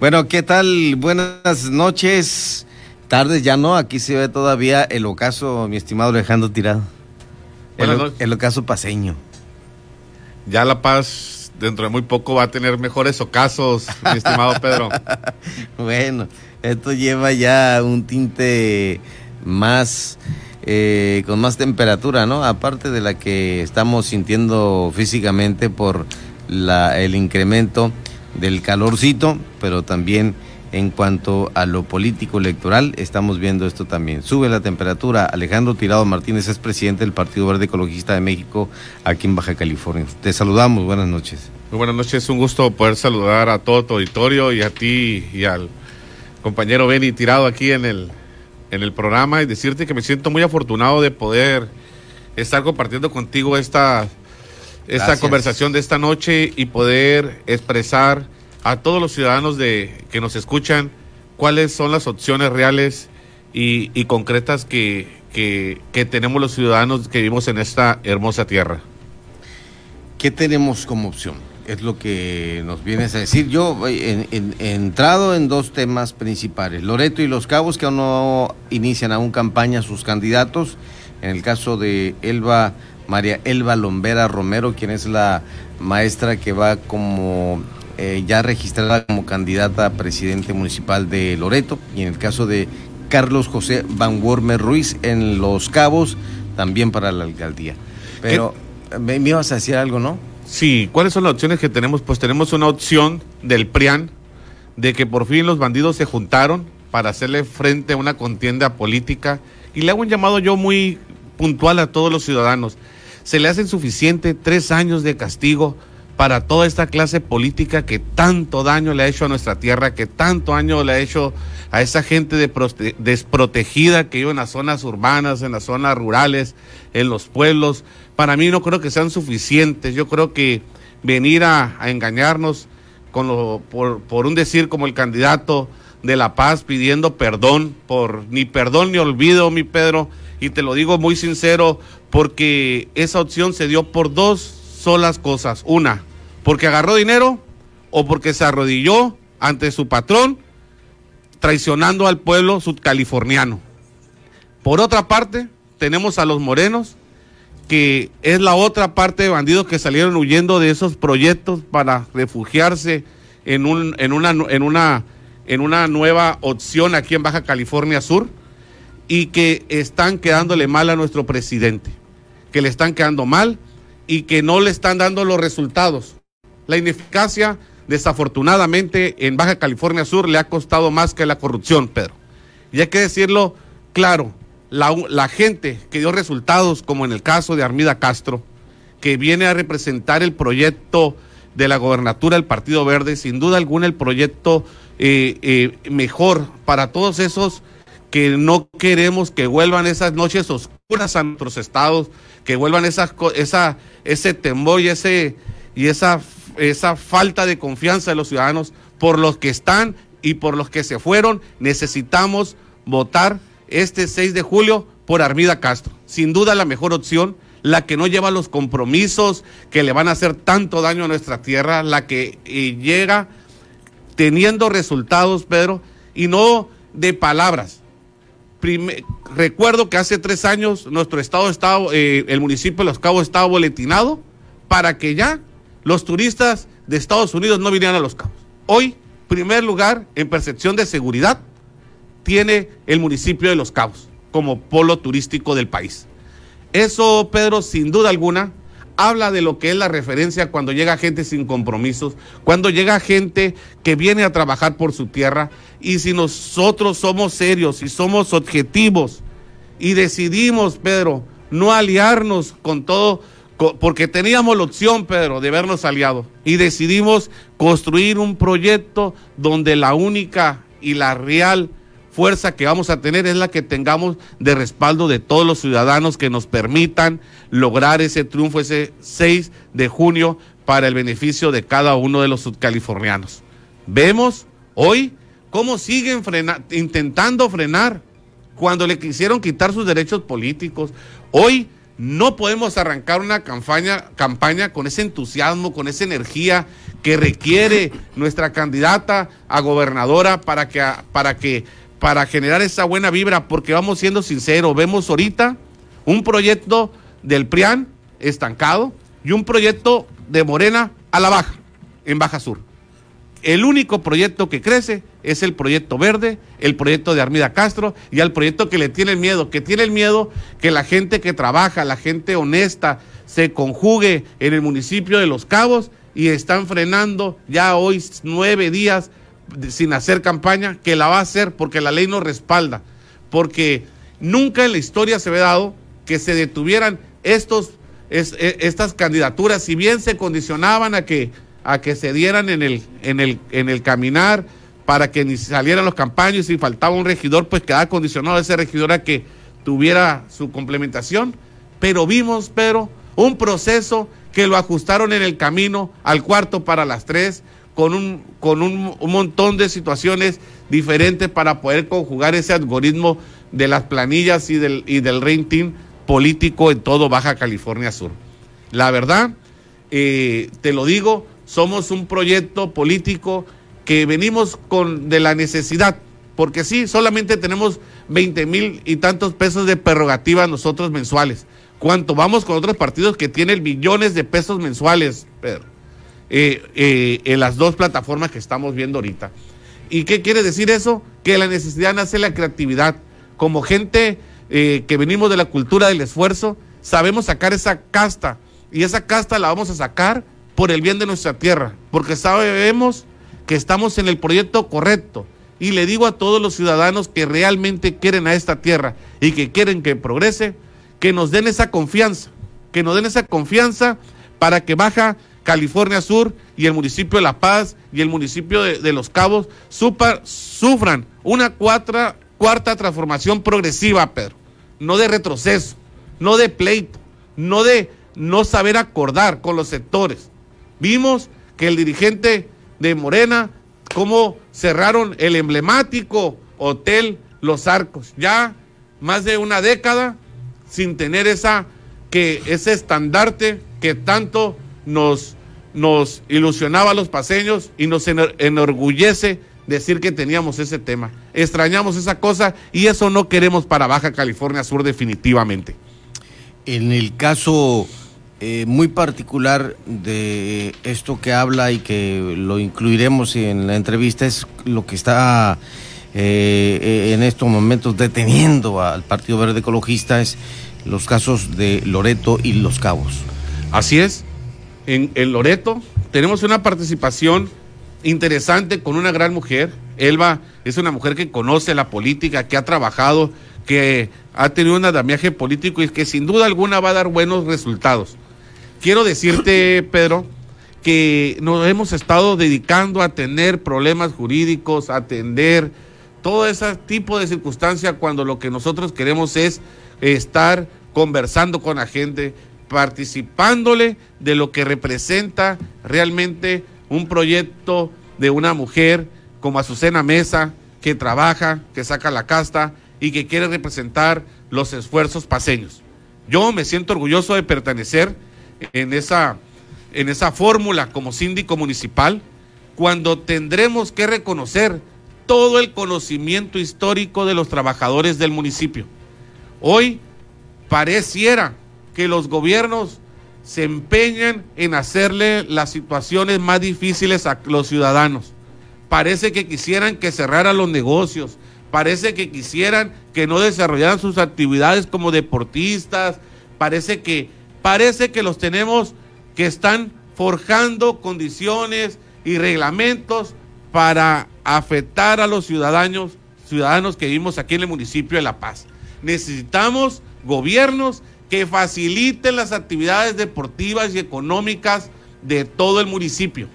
Bueno, ¿qué tal? Buenas noches. Tardes ya no, aquí se ve todavía el ocaso, mi estimado Alejandro Tirado. El, el ocaso paseño. Ya La Paz dentro de muy poco va a tener mejores ocasos, mi estimado Pedro. bueno, esto lleva ya un tinte más, eh, con más temperatura, ¿no? Aparte de la que estamos sintiendo físicamente por la, el incremento del calorcito, pero también en cuanto a lo político electoral, estamos viendo esto también. Sube la temperatura. Alejandro Tirado Martínez es presidente del Partido Verde Ecologista de México aquí en Baja California. Te saludamos, buenas noches. Muy buenas noches, un gusto poder saludar a todo tu auditorio y a ti y al compañero Benny Tirado aquí en el, en el programa y decirte que me siento muy afortunado de poder estar compartiendo contigo esta, esta conversación de esta noche y poder expresar a todos los ciudadanos de, que nos escuchan cuáles son las opciones reales y, concretas que, que, tenemos los ciudadanos que vivimos en esta hermosa tierra. ¿Qué tenemos como opción? Es lo que nos vienes a decir. Yo he entrado en dos temas principales. Loreto y Los Cabos, que aún no inician aún campaña sus candidatos. En el caso de Elba, María Elba Lombera Romero, quien es la maestra que va como eh, ya registrada como candidata a presidente municipal de Loreto y en el caso de Carlos José Van Wormer Ruiz en Los Cabos, también para la alcaldía. Pero me, ibas a decir algo, ¿no? Sí, ¿cuáles son las opciones que tenemos? Pues tenemos una opción del PRIAN de que por fin los bandidos se juntaron para hacerle frente a una contienda política y le hago un llamado yo muy puntual a todos los ciudadanos. Se le hacen suficiente tres años de castigo para toda esta clase política que tanto daño le ha hecho a nuestra tierra, que tanto daño le ha hecho a esa gente desprotegida que vive en las zonas urbanas, en las zonas rurales, en los pueblos. Para mí no creo que sean suficientes. Yo creo que venir a, engañarnos con lo, por, por un decir como el candidato de La Paz pidiendo perdón por ni perdón ni olvido, mi Pedro, y te lo digo muy sincero, porque esa opción se dio por dos solas cosas. Una, porque agarró dinero o porque se arrodilló ante su patrón, traicionando al pueblo sudcaliforniano. Por otra parte, tenemos a los morenos, que es la otra parte de bandidos que salieron huyendo de esos proyectos para refugiarse en, en una nueva opción aquí en Baja California Sur y que están quedándole mal a nuestro presidente, que le están quedando mal y que no le están dando los resultados la ineficacia, desafortunadamente, en Baja California Sur le ha costado más que la corrupción, Pedro. Y hay que decirlo claro, la, gente que dio resultados, como en el caso de Armida Castro, que viene a representar el proyecto de la gobernatura del Partido Verde, sin duda alguna el proyecto eh, eh, mejor para todos esos que no queremos que vuelvan esas noches oscuras a nuestros estados, que vuelvan esa, ese temor y, ese, y esa esa falta de confianza de los ciudadanos por los que están y por los que se fueron, necesitamos votar este 6 de julio por Armida Castro. Sin duda la mejor opción, la que no lleva los compromisos que le van a hacer tanto daño a nuestra tierra, la que eh, llega teniendo resultados, Pedro, y no de palabras. Recuerdo que hace tres años nuestro estado estaba, eh, el municipio de Los Cabos estaba boletinado para que ya los turistas de Estados Unidos no vinieran a Los Cabos. Hoy, primer lugar en percepción de seguridad, tiene el municipio de Los Cabos como polo turístico del país. Eso, Pedro, sin duda alguna, habla de lo que es la referencia cuando llega gente sin compromisos, cuando llega gente que viene a trabajar por su tierra y si nosotros somos serios y somos objetivos y decidimos, Pedro, no aliarnos con todo porque teníamos la opción, Pedro, de vernos aliados y decidimos construir un proyecto donde la única y la real fuerza que vamos a tener es la que tengamos de respaldo de todos los ciudadanos que nos permitan lograr ese triunfo ese 6 de junio para el beneficio de cada uno de los subcalifornianos. Vemos hoy cómo siguen intentando frenar cuando le quisieron quitar sus derechos políticos. Hoy no podemos arrancar una campaña, campaña con ese entusiasmo, con esa energía que requiere nuestra candidata a gobernadora para que, para que, para generar esa buena vibra, porque vamos siendo sinceros, vemos ahorita un proyecto del PRIAN estancado y un proyecto de Morena a la baja, en Baja Sur. El único proyecto que crece es el proyecto verde, el proyecto de Armida Castro y al proyecto que le tiene el miedo, que tiene el miedo que la gente que trabaja, la gente honesta, se conjugue en el municipio de Los Cabos y están frenando ya hoy nueve días sin hacer campaña, que la va a hacer porque la ley nos respalda, porque nunca en la historia se ve dado que se detuvieran estos, e, estas candidaturas, si bien se condicionaban a que, a que se dieran en el, en, el, en el caminar para que ni salieran los campaños si faltaba un regidor, pues quedaba condicionado ese regidor a que tuviera su complementación. Pero vimos, pero un proceso que lo ajustaron en el camino al cuarto para las tres, con un, con un, montón de situaciones diferentes para poder conjugar ese algoritmo de las planillas y del, y del rating político en todo Baja California Sur. La verdad, eh, te lo digo, somos un proyecto político que venimos con de la necesidad, porque sí, solamente tenemos 20 mil y tantos pesos de prerrogativa nosotros mensuales cuánto vamos con otros partidos que tienen billones de pesos mensuales, Pedro, eh, eh, en las dos plataformas que estamos viendo ahorita. ¿Y qué quiere decir eso? Que la necesidad nace la creatividad. Como gente eh, que venimos de la cultura del esfuerzo, sabemos sacar esa casta y esa casta la vamos a sacar por el bien de nuestra tierra, porque sabemos que estamos en el proyecto correcto. Y le digo a todos los ciudadanos que realmente quieren a esta tierra y que quieren que progrese, que nos den esa confianza, que nos den esa confianza para que Baja California Sur y el municipio de La Paz y el municipio de, Los Cabos sufran una cuarta transformación progresiva, Pedro, no de retroceso, no de pleito, no de no saber acordar con los sectores. Vimos que el dirigente de Morena, cómo cerraron el emblemático hotel Los Arcos, ya más de una década sin tener esa, que, ese estandarte que tanto nos, nos ilusionaba a los paseños y nos enorgullece decir que teníamos ese tema. Extrañamos esa cosa y eso no queremos para Baja California Sur definitivamente. En el caso eh, muy particular de esto que habla y que lo incluiremos en la entrevista es lo que está eh, eh, en estos momentos deteniendo al Partido Verde Ecologista es los casos de Loreto y Los Cabos. Así es, en, Loreto tenemos una participación interesante con una gran mujer. Elba es una mujer que conoce la política, que ha trabajado, que ha tenido un andamiaje político y que sin duda alguna va a dar buenos resultados. Quiero decirte, Pedro, que nos hemos estado dedicando a tener problemas jurídicos, a atender todo ese tipo de circunstancias cuando lo que nosotros queremos es estar conversando con la gente, participándole de lo que representa realmente un proyecto de una mujer como Azucena Mesa, que trabaja, que saca la casta y que quiere representar los esfuerzos paseños. Yo me siento orgulloso de pertenecer en esa, en esa fórmula como síndico municipal, cuando tendremos que reconocer todo el conocimiento histórico de los trabajadores del municipio. Hoy pareciera que los gobiernos se empeñan en hacerle las situaciones más difíciles a los ciudadanos. Parece que quisieran que cerraran los negocios, parece que quisieran que no desarrollaran sus actividades como deportistas, parece que parece que los tenemos que están forjando condiciones y reglamentos para afectar a los ciudadanos, ciudadanos que vivimos aquí en el municipio de La Paz. Necesitamos gobiernos que faciliten las actividades deportivas y económicas de todo el municipio.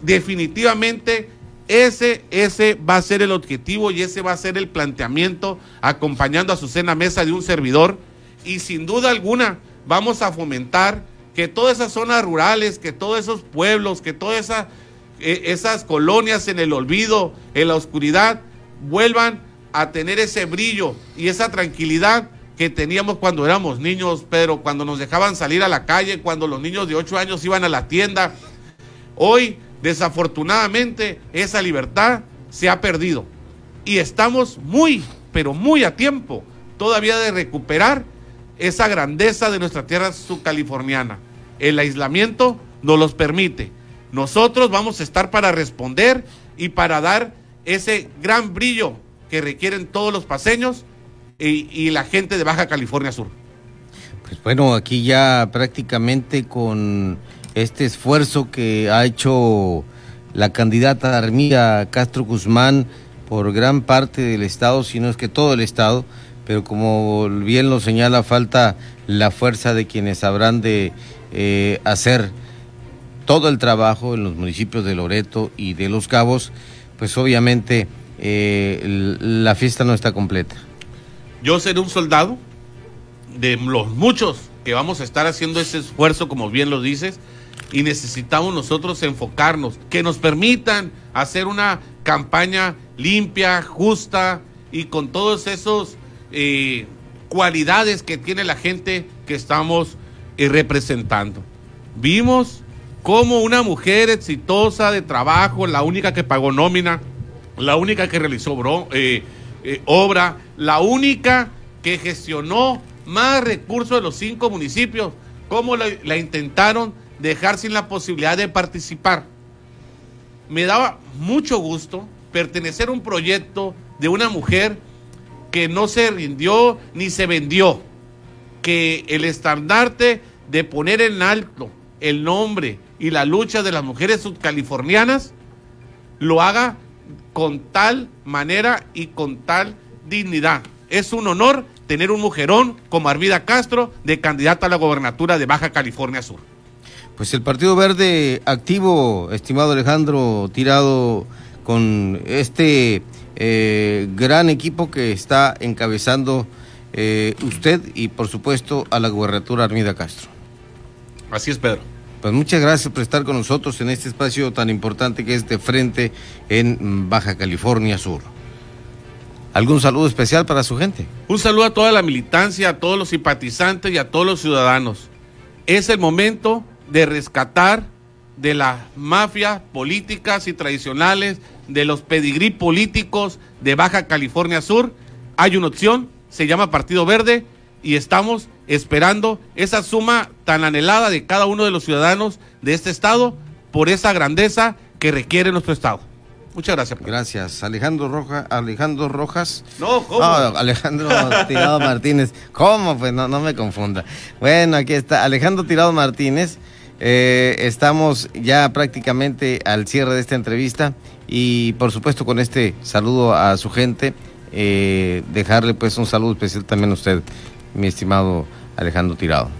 Definitivamente ese, ese va a ser el objetivo y ese va a ser el planteamiento acompañando a su cena mesa de un servidor y sin duda alguna vamos a fomentar que todas esas zonas rurales, que todos esos pueblos, que todas esas e, esas colonias en el olvido, en la oscuridad, vuelvan a tener ese brillo y esa tranquilidad que teníamos cuando éramos niños, pero cuando nos dejaban salir a la calle, cuando los niños de 8 años iban a la tienda. Hoy Desafortunadamente, esa libertad se ha perdido y estamos muy, pero muy a tiempo todavía de recuperar esa grandeza de nuestra tierra subcaliforniana. El aislamiento nos los permite. Nosotros vamos a estar para responder y para dar ese gran brillo que requieren todos los paseños y, la gente de Baja California Sur. Pues bueno, aquí ya prácticamente con este esfuerzo que ha hecho la candidata Armida Castro Guzmán por gran parte del Estado, si no es que todo el Estado, pero como bien lo señala, falta la fuerza de quienes habrán de eh, hacer todo el trabajo en los municipios de Loreto y de Los Cabos, pues obviamente eh, la fiesta no está completa. Yo seré un soldado de los muchos que vamos a estar haciendo ese esfuerzo, como bien lo dices, y necesitamos nosotros enfocarnos, que nos permitan hacer una campaña limpia, justa y con todos esos eh, cualidades que tiene la gente que estamos eh, representando. Vimos como una mujer exitosa de trabajo, la única que pagó nómina, la única que realizó eh, obra, la única que gestionó más recursos de los cinco municipios, como la intentaron dejar sin la posibilidad de participar. Me daba mucho gusto pertenecer a un proyecto de una mujer que no se rindió ni se vendió, que el estandarte de poner en alto el nombre y la lucha de las mujeres subcalifornianas lo haga con tal manera y con tal dignidad. Es un honor tener un mujerón como Arvida Castro de candidata a la gobernatura de Baja California Sur. Pues el Partido Verde activo, estimado Alejandro, tirado con este eh, gran equipo que está encabezando eh, usted y por supuesto a la gubernatura Armida Castro. Así es, Pedro. Pues muchas gracias por estar con nosotros en este espacio tan importante que es de frente en Baja California Sur. ¿Algún saludo especial para su gente? Un saludo a toda la militancia, a todos los simpatizantes y a todos los ciudadanos. Es el momento de rescatar de las mafias políticas y tradicionales, de los pedigrí políticos de Baja California Sur. Hay una opción, se llama Partido Verde, y estamos esperando esa suma tan anhelada de cada uno de los ciudadanos de este estado por esa grandeza que requiere nuestro estado. Muchas gracias. Gracias. Alejandro Rojas. Alejandro Rojas. No, ¿cómo? Alejandro Tirado Martínez. ¿Cómo? Pues no, no me confunda. Bueno, aquí está. Alejandro Tirado Martínez. Eh, estamos ya prácticamente al cierre de esta entrevista y por supuesto con este saludo a su gente, eh, dejarle pues un saludo especial también a usted, mi estimado Alejandro Tirado.